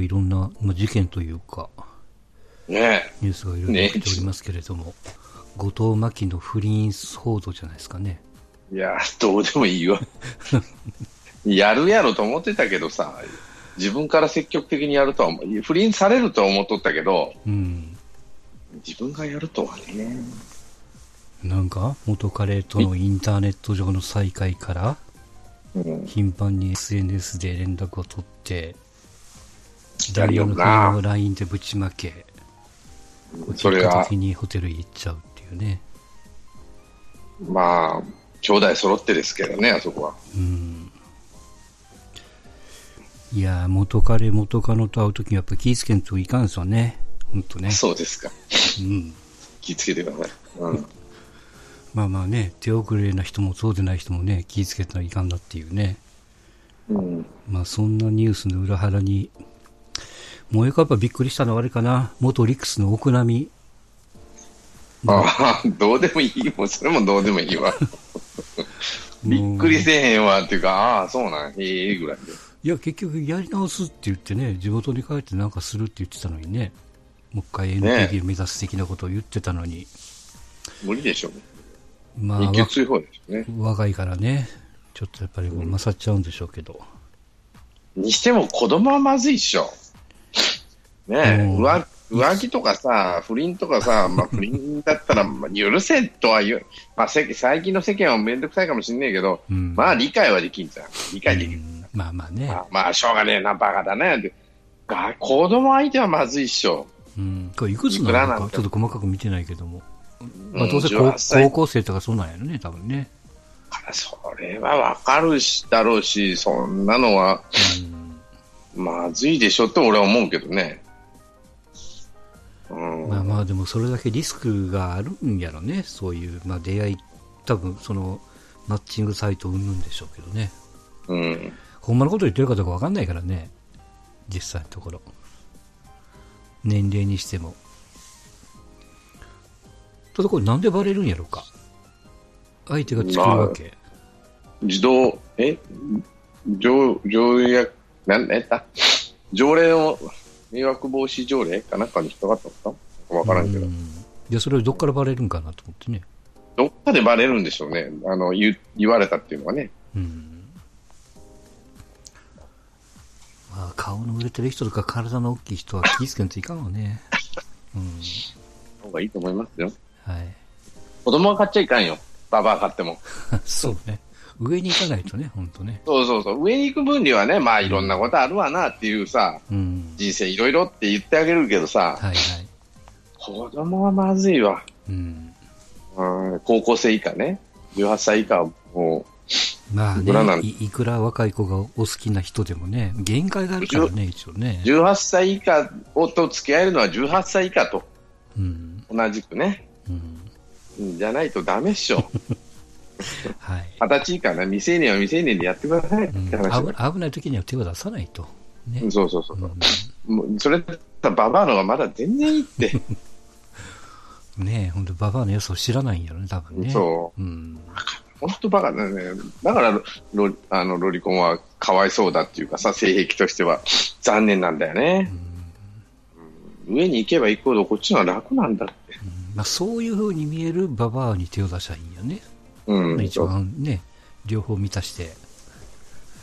いろんな、まあ、事件というか、ねニュースがいろいろ起きておりますけれども、後藤真希の不倫報道じゃないですかね。いや、どうでもいいわ。やるやろと思ってたけどさ、自分から積極的にやるとは不倫されるとは思っとったけど、うん。自分がやるとはね。なんか、元彼とのインターネット上の再会から、うん、頻繁に SNS で連絡を取って、やるよなの車を LINE でぶちまけ、それが的にホテル行っちゃうっていうね。まあ、兄弟揃ってですけどね、あそこは。うん。いやー、元彼、元カノと会うときにやっぱ気ぃつけんといかんですよね。ほんとね。そうですか。うん。気をつけてください。うん、まあまあね、手遅れな人もそうでない人もね、気ぃつけたらいかんだっていうね。うん、まあそんなニュースの裏腹に、もうやっぱびっくりしたのはあれかな、元リクスの奥波。ああ、どうでもいい。もうそれもどうでもいいわ。びっくりせえへんわっていうか、ああ、そうなん、ええぐらいで。いや、結局やり直すって言ってね、地元に帰ってなんかするって言ってたのにね、もう一回 NTT を目指す的なことを言ってたのに、無理でしょ。まあ、日給強い方ですよね。わ若いからね、ちょっとやっぱり勝っちゃうんでしょうけど。にしても子供はまずいっしょ。ねえ、うん浮浮気とかさ、不倫とかさ、まあ、不倫だったらまあ許せとは言う、まあ、せ最近の世間はめんどくさいかもしんねえけど、うんまあ理解はできんじゃん。理解できる。うんまあまあねま、あ、まあ、しょうがねえな、バカだね。が子供相手はまずいっしょ。うん、これいくつなのかちょっと細かく見てないけども。まあうんどうせ高18歳高校生とかそうなんやろね、多分ね。それはわかるし、だろうし、そんなのはうんまずいでしょって俺は思うけどね。うん。まあまあでもそれだけリスクがあるんやろね、そういう、まあ出会い、多分そのマッチングサイトうんぬんでしょうけどね。うん。ほんまのこと言ってるかどうかわかんないからね、実際のところ。年齢にしても。ただこれなんでバレるんやろうか。相手が作るわけ。自動、え？条、条約、なん、えった？条例の迷惑防止条例かなんかに引っかかったの？かわからんけど。うんいや、それをどっからバレるんかなと思ってね。どっかでバレるんでしょうね。あの、言う言われたっていうのはね。うん。まあ、顔の売れてる人とか体の大きい人は気ぃつけんといかんわね。うん。方がいいと思いますよ。はい。子供は買っちゃいかんよ。ババア買っても。そうね。上に行かないとね、ほんとね。そうそうそう。上に行く分にはね、まあいろんなことあるわなっていうさ、うん。人生いろいろって言ってあげるけどさ、はいはい。子供はまずいわ。うん。うん高校生以下ね。18歳以下はもまあいくらなんねい、いくら若い子がお好きな人でもね、限界があるからね、一応ねう、。18歳以下をと付き合えるのは18歳以下とうん。同じくね。うん。うんじゃないとダメっしょ。はい。二十歳以下ね、未成年は未成年でやってくださいっうんて話危危ない時には手を出さないと。ね。うんそうそうそうう。んもうそれだったらババアのがまだ全然いいって。ねえ、ほんとババアの良さを知らないんやろね、多分ね。。そううん。本当バカだね。だからロあのロリコンはかわいそうだっていうかさ、性癖としては残念なんだよね。上に行けば行くほどこっちの方が楽なんだって。まあ、そういう風に見えるババアに手を出したらいいんよね。うん。一番ね、両方満たして。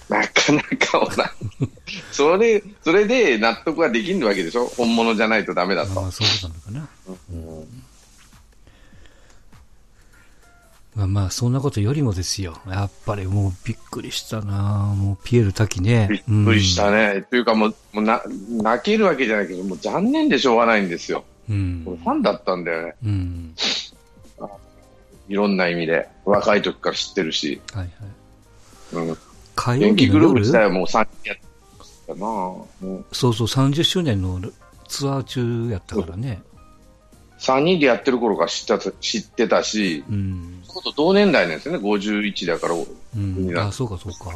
なかなか。それ、それで納得ができんわけでしょ？本物じゃないとダメだと。まあ、そうなのかな。まあまあ、そんなことよりもですよ。やっぱりもうびっくりしたなもうピエール滝ね。びっくりしたね。というかもう、もうな、泣けるわけじゃないけど、もう残念でしょうがないんですよ。うん。俺ファンだったんだよね。うん。いろんな意味で。若い時から知ってるし。はいはい。うん。火曜元気グループ日の夜自体はもう3人やったなうんそうそう、30周年のツアー中やったからね。3人でやってる頃から知ってた知ってたし、うん。ちょうど同年代なんですよね。51だから。だうん。あ、そうかそうか。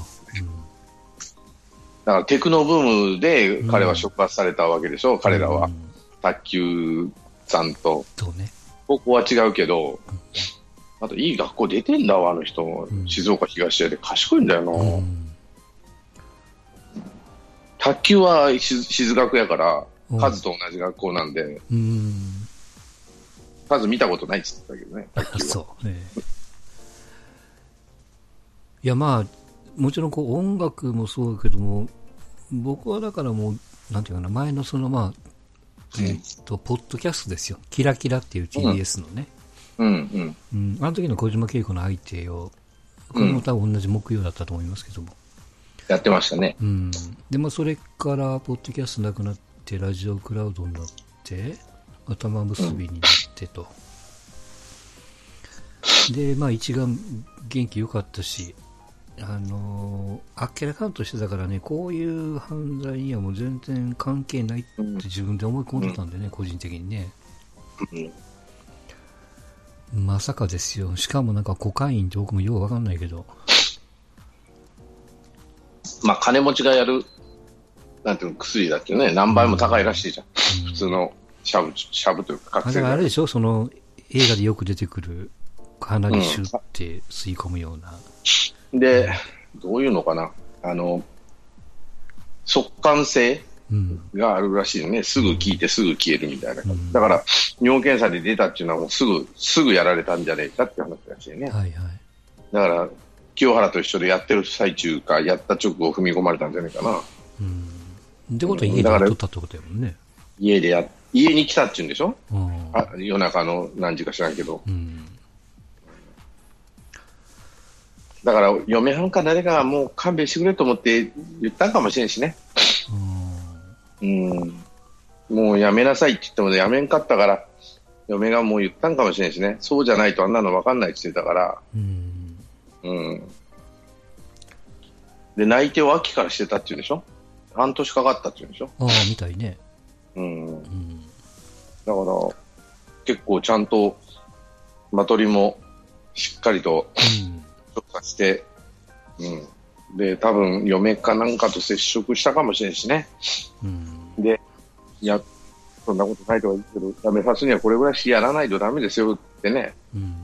からテクノブームで彼は触発されたわけでしょ。彼らはう。ん卓球さんと。そうね。高校は違うけど、あといい学校出てんだわ、あの人。ん静岡東屋で賢いんだよな。うん。卓球はし静学やから、うんカズと同じ学校なんで、うーん。カズ見たことないっつってたけどね。そう。ええいや、まあ、もちろんこう音楽もそうだけども、僕はだからもう、なんていうかな、前のそのまあ、えっと、ポッドキャストですよ。キラキラっていう TBS のね。うんうん。うん。あの時の小島慶子の相手を、これも多分同じ木曜だったと思いますけども。やってましたね。うん。で、まあ、それから、ポッドキャストなくなって、ラジオクラウドになって、頭結びになってと。で、まあ、一眼元気良かったし、あのーあっけらかんとしてたからね、こういう犯罪にはもう全然関係ないって自分で思い込んでたんでね、個人的にね。うんまさかですよ。しかもなんかコカインって僕もようわかんないけど。まあ、金持ちがやる、なんていうの、薬だってね、何倍も高いらしいじゃん。普通のシャブ、シャブというか、覚醒あれでしょ？その映画でよく出てくる鼻にシュって吸い込むような。で、どういうのかな。あの、速乾性うん。があるらしいね。すぐ効いてすぐ消えるみたいな。うんだから、尿検査で出たっていうのはもうすぐ、すぐやられたんじゃねえかって話らしいね。はいはい。だから、清原と一緒でやってる最中か、やった直後踏み込まれたんじゃないかな。うん。ってことは家でやっとったってことやもんね。家でや、家に来たって言うんでしょ？うん。あ夜中の何時か知らんけど。うん。だから、嫁はんか誰かがもう勘弁してくれと思って言ったんかもしれんしね。うん。もうやめなさいって言ってもやめんかったから、嫁がもう言ったんかもしれんしね。そうじゃないとあんなの分かんないって言ってたから。うん。うん。で、内定を秋からしてたって言うんでしょ？半年かかったって言うんでしょ？ああ、みたいね。うん。うん。だから、結構ちゃんと、マトリもしっかりとうん。調査して、うん。で、多分、嫁かなんかと接触したかもしれんしね。うん。で、いや、そんなことないとは言うけど、ダメさすにはこれぐらいしやらないとダメですよってね。うん。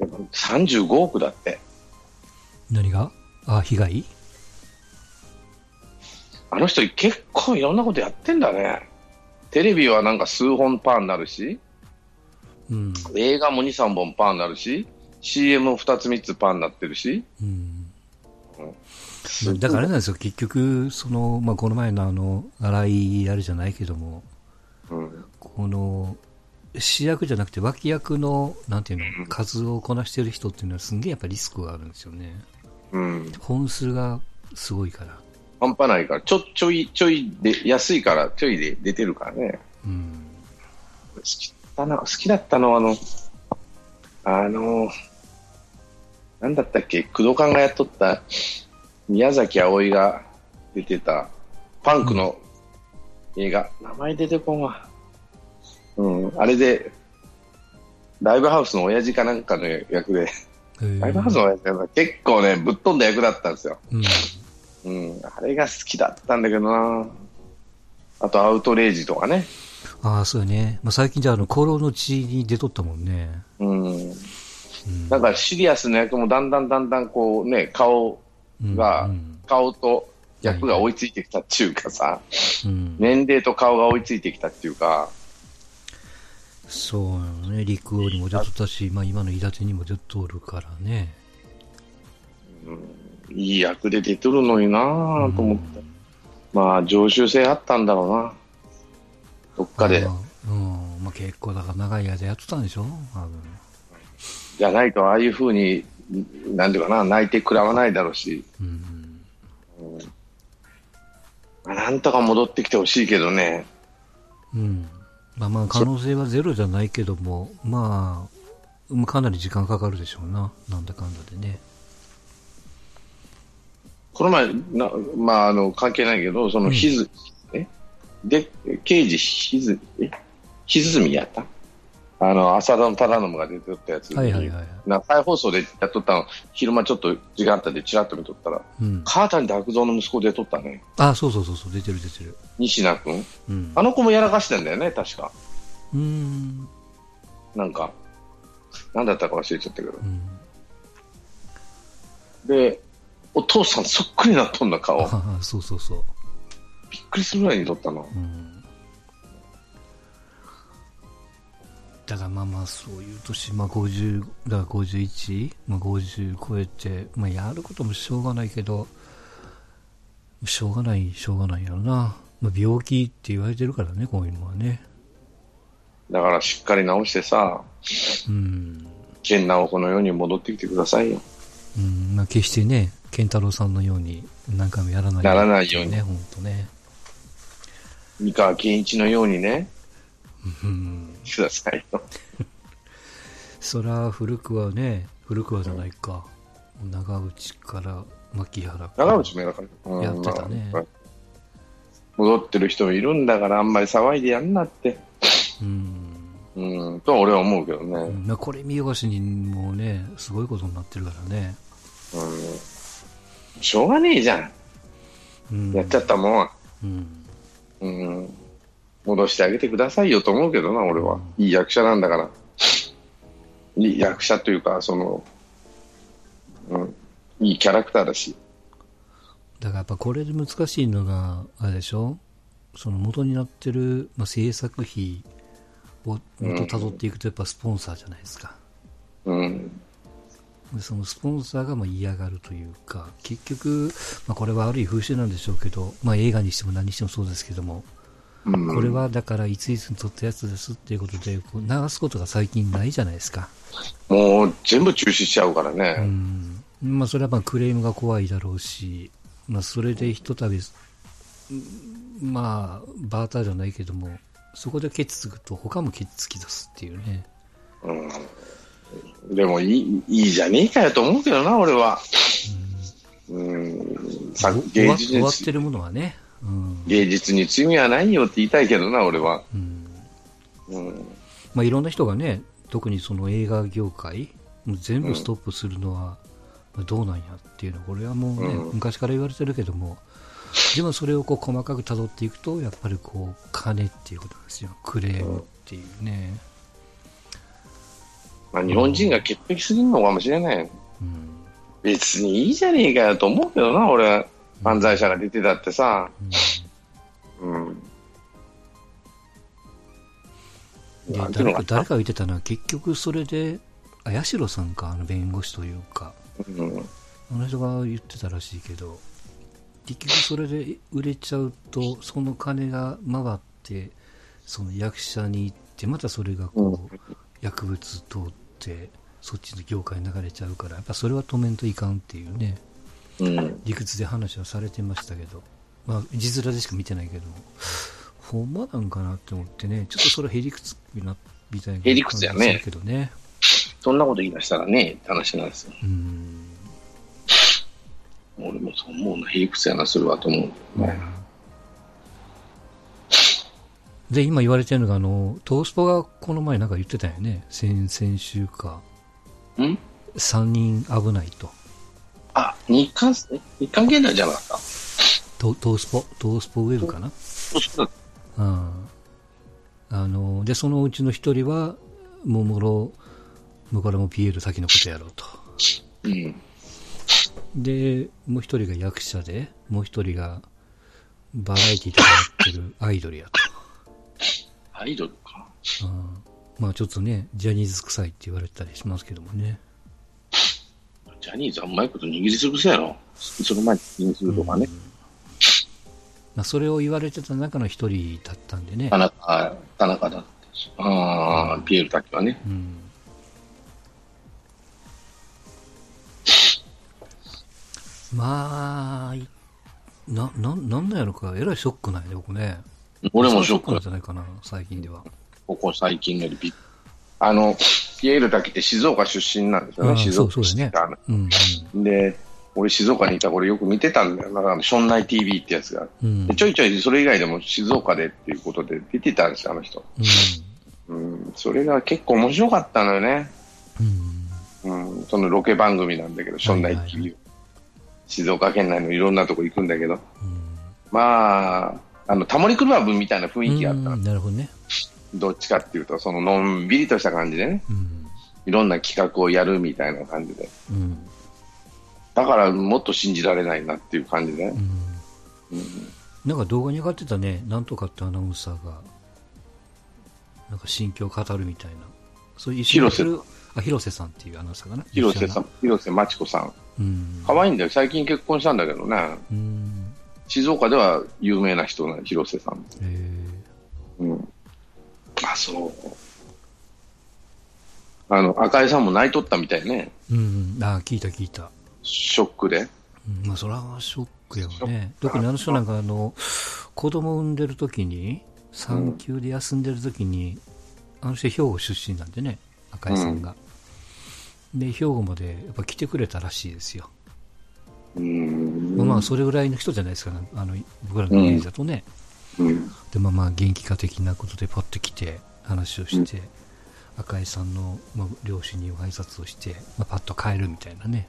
でも35億だって。何が？あ、被害？あの人結構いろんなことやってんだね。テレビはなんか数本パーになるし、うん。映画も2、3本パーになるし、CM も2つ3つパーになってるし。うん。だからあれなんですよ、結局、その、まあ、この前のあの、荒井あれじゃないけども、うん。この、主役じゃなくて脇役の、なんていうの、数をこなしてる人っていうのはすんげえやっぱリスクがあるんですよね。うん。本数がすごいから。半端ないから、ちょ、ちょい、ちょいで、安いから、ちょいで出てるからね。うん。好きだな、好きだったのは、あの、あの、なんだったっけ、工藤館がやっとった、宮崎あおいが出てた、パンクの映画、名前出てこんわ。うん、あれで、ライブハウスの親父かなんかの役で、ライブハウスの親父が結構ね、ぶっ飛んだ役だったんですよ。うん。うん、あれが好きだったんだけどな。あと、アウトレイジとかね。ああ、そうよね。まあ、最近じゃあ、あの、コロの血に出とったもんね。うん。うん。なんかシリアスな役もだんだんだんだんこうね、顔が、うん顔と役が追いついてきたっていうかさ、うん。年齢と顔が追いついてきたっていうか、そうね。陸王にも出とったし、まあ今の伊達にも出とるからね。いい役で出てるのになぁと思って。まあ、常習性あったんだろうな。どっかであ。あうん。まあ結構だから長い間やってたんでしょ？多分。じゃないと、ああいうふうに、なんていうかな、泣いてくらわないだろうし、うん。まあなんとか戻ってきてほしいけどね。うん。まあまあ可能性はゼロじゃないけども、まあ、まあかなり時間かかるでしょうな。なんだかんだでね。この前、なまあ、あの、関係ないけど、その、ひず、え？で、刑事ひず、え？ひずみやった？あの、浅田の忠信が出てったやつ。はいはいはい。な再放送でやっとったの、昼間ちょっと時間あったんで、ちらっと見とったら、うん。川谷拓三の息子で撮ったね。あ、そうそうそうそう、出てる出てる。西名君。うん。あの子もやらかしてんだよね、確か。うーん。なんか、なんだったか忘れちゃったけどう。ん。で、お父さんそっくりになっとんな、顔。あ あそうそうそう。びっくりするぐらいに撮ったの。うん。だからまあまあそういう年、まあ50、だから51、まあ50超えて、まあやることもしょうがないけど、しょうがない、しょうがないやろな。まあ病気って言われてるからね、こういうのはね。だからしっかり直してさ、うん。健直子のように戻ってきてくださいよ。うん、まあ決してね、健太郎さんのように何回もやらないならないようにね、本当ね。三河健一のようにね、うん。くださいよ。そら古くはね、古くはじゃないか。長内から牧原から長内もやらかやってたねまあ戻ってる人もいるん。だから、あん。まり騒いでやん。なって。うん。うん、とは俺は思うけどね。うん。まあこれ見よがしにもうね、すごいことになってるからね。うん。しょうがねえじゃん。うん。やっちゃったもん。うん。うん。戻してあげてくださいよと思うけどな、俺は。いい役者なんだから。いい役者というか、その、うん。いいキャラクターだし。だからやっぱこれで難しいのが、あれでしょ？その元になってる、まあ、制作費を元辿っていくとやっぱスポンサーじゃないですか。うん。でそのスポンサーがまあ嫌がるというか、結局、まあ、これは悪い風習なんでしょうけど、まあ、映画にしても何にしてもそうですけども、うん、これはだからいついつに撮ったやつですっていうことで、流すことが最近ないじゃないですか。もう全部中止しちゃうからうね。ん。まあ、それはまあクレームが怖いだろうし、まあ、それでひとたび、うんまあ、バーターじゃないけども、そこでケツつくと他もケツつき出すっていうね。でもいい、いいじゃねえかよと思うけどな、俺は。うん。さお終芸わ術に、終わってるものはね。うん。芸術に罪はないよって言いたいけどな、俺は。うんうん。まあ、いろんな人がね、特にその映画業界、全部ストップするのはまあどうなんやっていうのは、これはもうね、うん昔から言われてるけども、でもそれをこう細かく辿っていくと、やっぱりこう、金っていうことなんですよ。クレームっていうね。まあ、日本人が潔癖すぎるのかもしれない。うん。別にいいじゃねえかよと思うけどな、俺は。犯罪者が出てたってさ。うん。うのか誰か誰かが言ってたのは、結局それで、あ、八代さんか、あの弁護士というか、うん。あの人が言ってたらしいけど、結局それで売れちゃうと、その金が回って、その役者に行って、またそれがこう、薬物通って、そっちの業界に流れちゃうから、やっぱそれは止めんといかんっていうね、うん。理屈で話はされてましたけど、まあ、字面でしか見てないけども、ほんまなんかなって思ってね、ちょっとそれはへりくつな、みたいな感じするけどね。そんなこと言い出したらね、話なんですよ。うん。俺もそう思うな、へりくつやな、するわと思う。ねで、今言われてるのが、あの、トースポがこの前なんか言ってたよね。先、先週か。ん？3人危ないと。あ、日韓、え日韓現代じゃなかった？トトースポ、トースポウェブかな？そうん。あの、で、そのうちの一人は、ももろ、もからもピエール滝のことやろうと。うん。で、もう一人が役者で、もう一人が、バラエティとかやってるアイドルやと。アイドルか。うん。まあちょっとね、ジャニーズ臭いって言われたりしますけどもね。ジャニーズはうまいこと握りつぶせやろ。その前に気にするとかね。まあそれを言われてた中の一人だったんでね田。中、田中だったし。ああ、ピエール滝はね。うん。まあ、いな、な、なんなんやろか、えらいショックないね、僕ね。俺もショックなんだじゃないかな、最近では。ここ最近よりびっあの、ピエール滝って静岡出身なんですよね、静岡そうそうですねあのうん、で、俺静岡にいた頃よく見てたんだよ。だから、ションナイ TV ってやつが。うん。ちょいちょいそれ以外でも静岡でっていうことで出てたんですよ、あの人。うん。うん、それが結構面白かったのよね。うん。うん、そのロケ番組なんだけど、ションナイ TV。静岡県内のいろんなとこ行くんだけど。うん。まあ、あの、タモリクラブみたいな雰囲気があったなるほどね。どっちかっていうと、そののんびりとした感じでね、うん。いろんな企画をやるみたいな感じで。うん。だからもっと信じられないなっていう感じね。うんなんか動画に上がってたね、なんとかってアナウンサーが、なんか心境を語るみたいな。そういう一緒にやってるあ、広瀬さんっていうアナウンサーかな？広瀬さん、広瀬真知子さん。うん。可愛いんだよ。最近結婚したんだけどね。うん。静岡では有名な人な広瀬さん。えうん。あ、そう。あの、赤井さんも泣いとったみたいね。ー、うん。あ、聞いた聞いた。ショックで。うん、まあ、それはショックよショッね。ク特にあの人なんか、あの、子供産んでる時に、産休で休んでる時に、あの人兵庫出身なんでね、赤井さんが。で、兵庫までやっぱ来てくれたらしいですよ。うーん。まあまあ、それぐらいの人じゃないですか、ね、あの、僕らのイメージだとね。うん。で、まあまあ、元気化的なことでパッと来て、話をして、赤井さんの、まあ、両親に挨拶をして、まあ、パッと帰るみたいなね。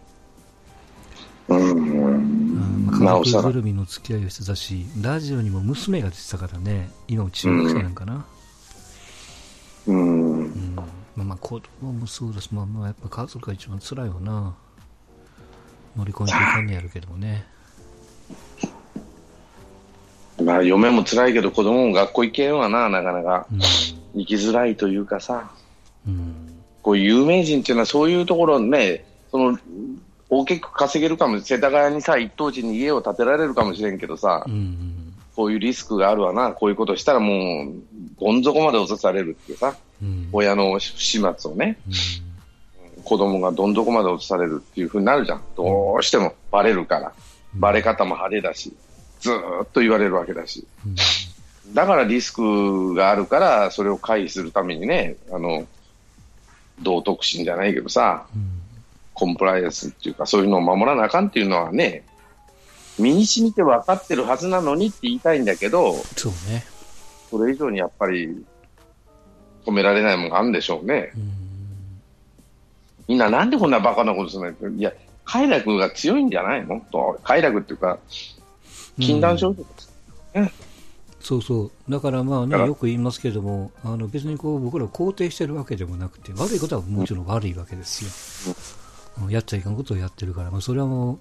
うん。まあ、家。族ぐるみの付き合いをしてたし、ラジオにも娘が出てたからね、今も中学生なんかな。うん。うん。まあまあ、子供もそうだし、まあまあ、やっぱ家族が一番辛いよな。乗り込んでいかんねやるけどもね。まあ、嫁も辛いけど、子供も学校行けんわな、なかなか。うん。行きづらいというかさ。うん。こう有名人っていうのはそういうところね、その、大きく稼げるかも、世田谷にさ、一等地に家を建てられるかもしれんけどさ、うん。こういうリスクがあるわな、こういうことしたらもう、どん底まで落とされるっていうさ、うん。親の始末をね、うん。子供がどん底まで落とされるっていうふうになるじゃん。どうしてもバレるから。バレ方も派手だし、ずーっと言われるわけだし。うん。だからリスクがあるから、それを回避するためにね、あの、道徳心じゃないけどさ、うん。コンプライアンスっていうか、そういうのを守らなあかんっていうのはね、身に染みて分かってるはずなのにって言いたいんだけど、そうね。それ以上にやっぱり止められないものがあるんでしょうね。うん。みんななんでこんなバカなことするの？いや、快楽が強いんじゃないの？と快楽っていうか、禁断症状です。そうそう。だからまあね、よく言いますけれども、あの別にこう僕らを肯定してるわけでもなくて、悪いことはもちろん悪いわけですよ。うんやっちゃいかんことをやってるから、まあそれはもう、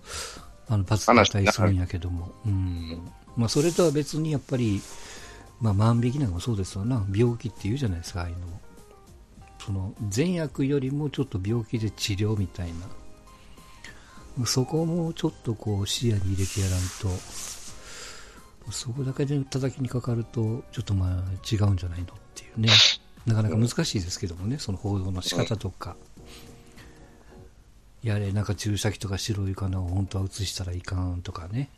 あの、罰が対するんやけども、うん。まあそれとは別にやっぱり、まあ万引きなんかもそうですよな、病気って言うじゃないですか、ああいうのも。その、善悪よりもちょっと病気で治療みたいな。そこもちょっとこう視野に入れてやらんと、そこだけで叩きにかかると、ちょっとまあ違うんじゃないのっていうね。なかなか難しいですけどもね、その報道の仕方とか。やれ、なんか注射器とか白い金を本当は移したらいかんとかね。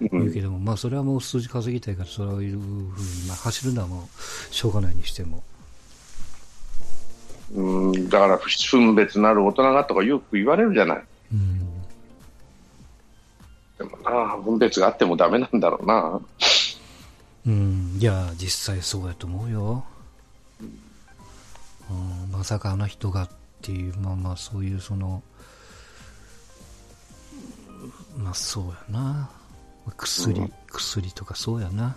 うん言うけども、まあそれはもう数字稼ぎたいから、そういうふうに、まあ走るのはもうしょうがないにしても。うん、だから分別なる大人がとかよく言われるじゃない。うん。でもな、分別があってもダメなんだろうな。うん、いや、実際そうやと思うよ。うん、まさかあの人がっていう、まあまあそういうその、まあそうやな。薬、うん薬とかそうやな。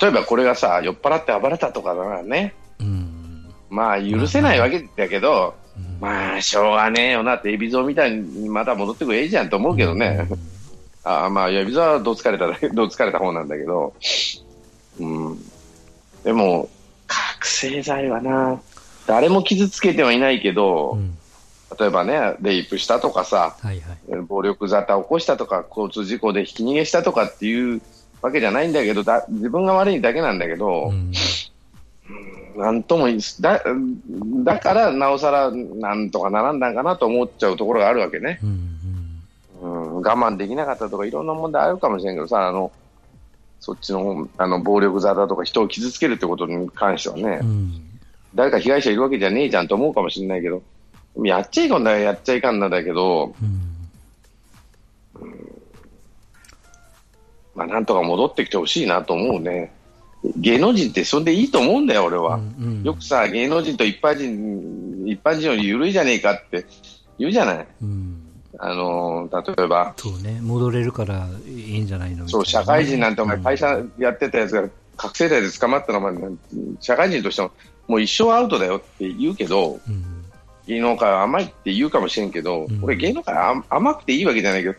例えばこれがさ、酔っ払って暴れたとかならね、うん。うん。まあ許せないわけだけど、うんまあしょうがねえよなって、海老蔵みたいにまた戻ってくれいいじゃんと思うけどね。あまあ、海老蔵はどつかれた どつかれた方なんだけど、うん。でも、覚醒剤はな、誰も傷つけてはいないけど、うん。例えばね、レイプしたとかさ、はいはい。暴力沙汰を起こしたとか、交通事故でひき逃げしたとかっていうわけじゃないんだけど、だ自分が悪いだけなんだけど、うん。なんともいいだ、だからなおさらなんとかならんだんかなと思っちゃうところがあるわけね。うん。うん、我慢できなかったとかいろんな問題あるかもしれんけどさ、あの、そっちの、あの、暴力沙汰とか人を傷つけるってことに関してはね、うん。誰か被害者いるわけじゃねえじゃんと思うかもしれないけど、やっちゃいかんだやっちゃいかんなんだけど、うん。まあなんとか戻ってきてほしいなと思うね。芸能人ってそれでいいと思うんだよ、俺は。うんよくさ、芸能人と一般人、一般人より緩いじゃねえかって言うじゃない。うん。あの、例えば、そうね、戻れるからいいんじゃないの？そう、社会人なんてお前うん会社やってたやつが覚醒剤で捕まったらお前、社会人としてももう一生アウトだよって言うけど、うん。芸能界は甘いって言うかもしれんけど、うん俺芸能界は甘くていいわけじゃないけど、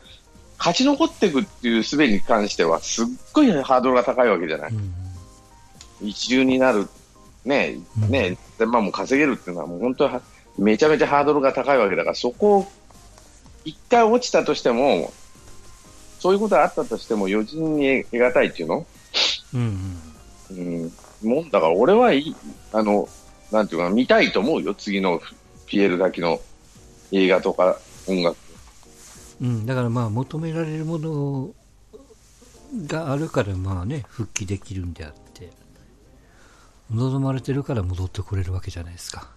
勝ち残っていくっていう術に関しては、すっごいハードルが高いわけじゃない。うん一流になる、ね、ね、1000万も稼げるっていうのは、もう本当はめちゃめちゃハードルが高いわけだから、そこを一回落ちたとしても、そういうことがあったとしても、余人に得がたいっていうの？うんうん、もんだから俺はいい、あの、なんていうかな、見たいと思うよ、次のピエールだけの映画とか音楽。うん、うん、だからまあ求められるものがあるからまあね復帰できるんであって望まれてるから戻ってこれるわけじゃないですか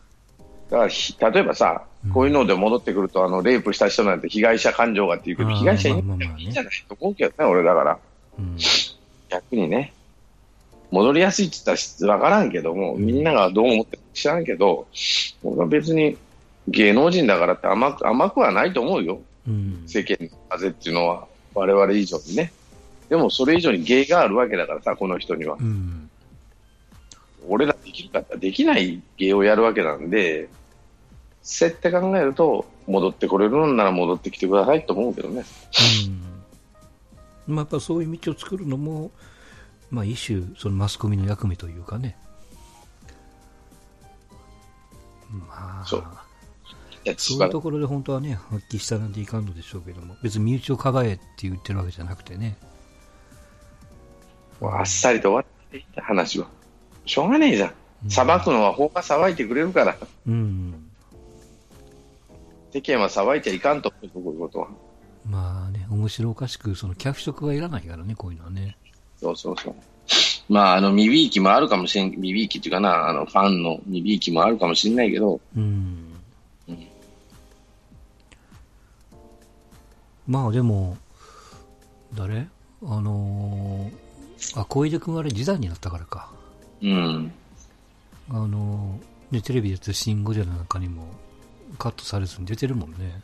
だからひ、例えばさうん、こういうので戻ってくると、あの、レイプした人なんて被害者感情がっていうけど、被害者いいんじゃないと思うけどね、俺だから。うん逆にね、戻りやすいって言ったらわからんけども、みんながどう思ってるか知らんけど、俺は別に芸能人だからって甘く甘くはないと思うよ。うん世間の風っていうのは、我々以上にね。でもそれ以上に芸があるわけだからさ、この人には。うん俺らできるかってできない芸をやるわけなんで、そうやって考えると、戻ってこれるのなら戻ってきてくださいと思うけどね。うんまあ、やっぱそういう道を作るのも、まあ、一種そのマスコミの役目というかねまあそうそういうところで本当はね発揮したなんていかんのでしょうけども別に身内をかばえって言ってるわけじゃなくてねあっさりと終わっていった話は。しょうがねえじゃん。裁くのは法が裁いてくれるから。うん世間は裁いちゃいかんとこういうことは。まあね面白おかしくその脚色はいらないからねこういうのはねそうそうそう。まあ、あの、見びいきもあるかもしれん、見びいきっていうかな、あの、ファンの見びいきもあるかもしれないけど、うんうんまあでも誰？あのー、あ小出君あれ示談になったからかうん。あのーねテレビでやってるシン・ゴジラなんかにもカットされずに出てるもんね。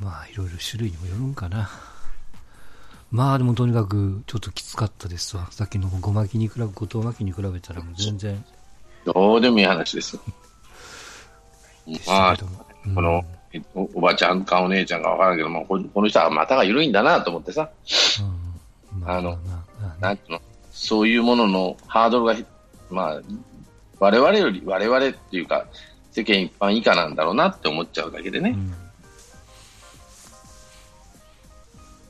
まあいろいろ種類にもよるんかな。まあでもとにかくちょっときつかったですわ。さっきのごまきに比べ後藤巻きに比べたらもう全然。どうでもいい話です。よ。まあ、うん。この、えおおばちゃんかお姉ちゃんかわからんけども、ここの人は股が緩いんだなと思ってさ、うん。まあのなんていうの、そういうもののハードルが、まあ、我々より、我々っていうか、世間一般以下なんだろうなって思っちゃうだけでね。うん。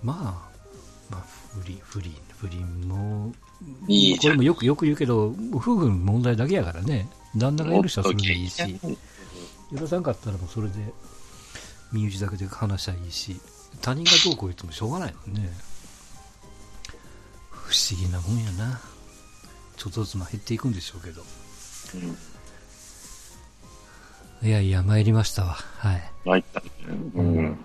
まあ、まあ、不倫、不倫、不倫も、いいこれもよくよく言うけど、夫婦の問題だけやからね、旦那が許したらそれでいいし、許さんかったらもうそれで、身内だけで話しゃいいし、他人がどうこう言ってもしょうがないもんね。不思議なもんやな。ちょっとずつまあ減っていくんでしょうけど。うんいやいや、参りましたわ。はい。参ったねうん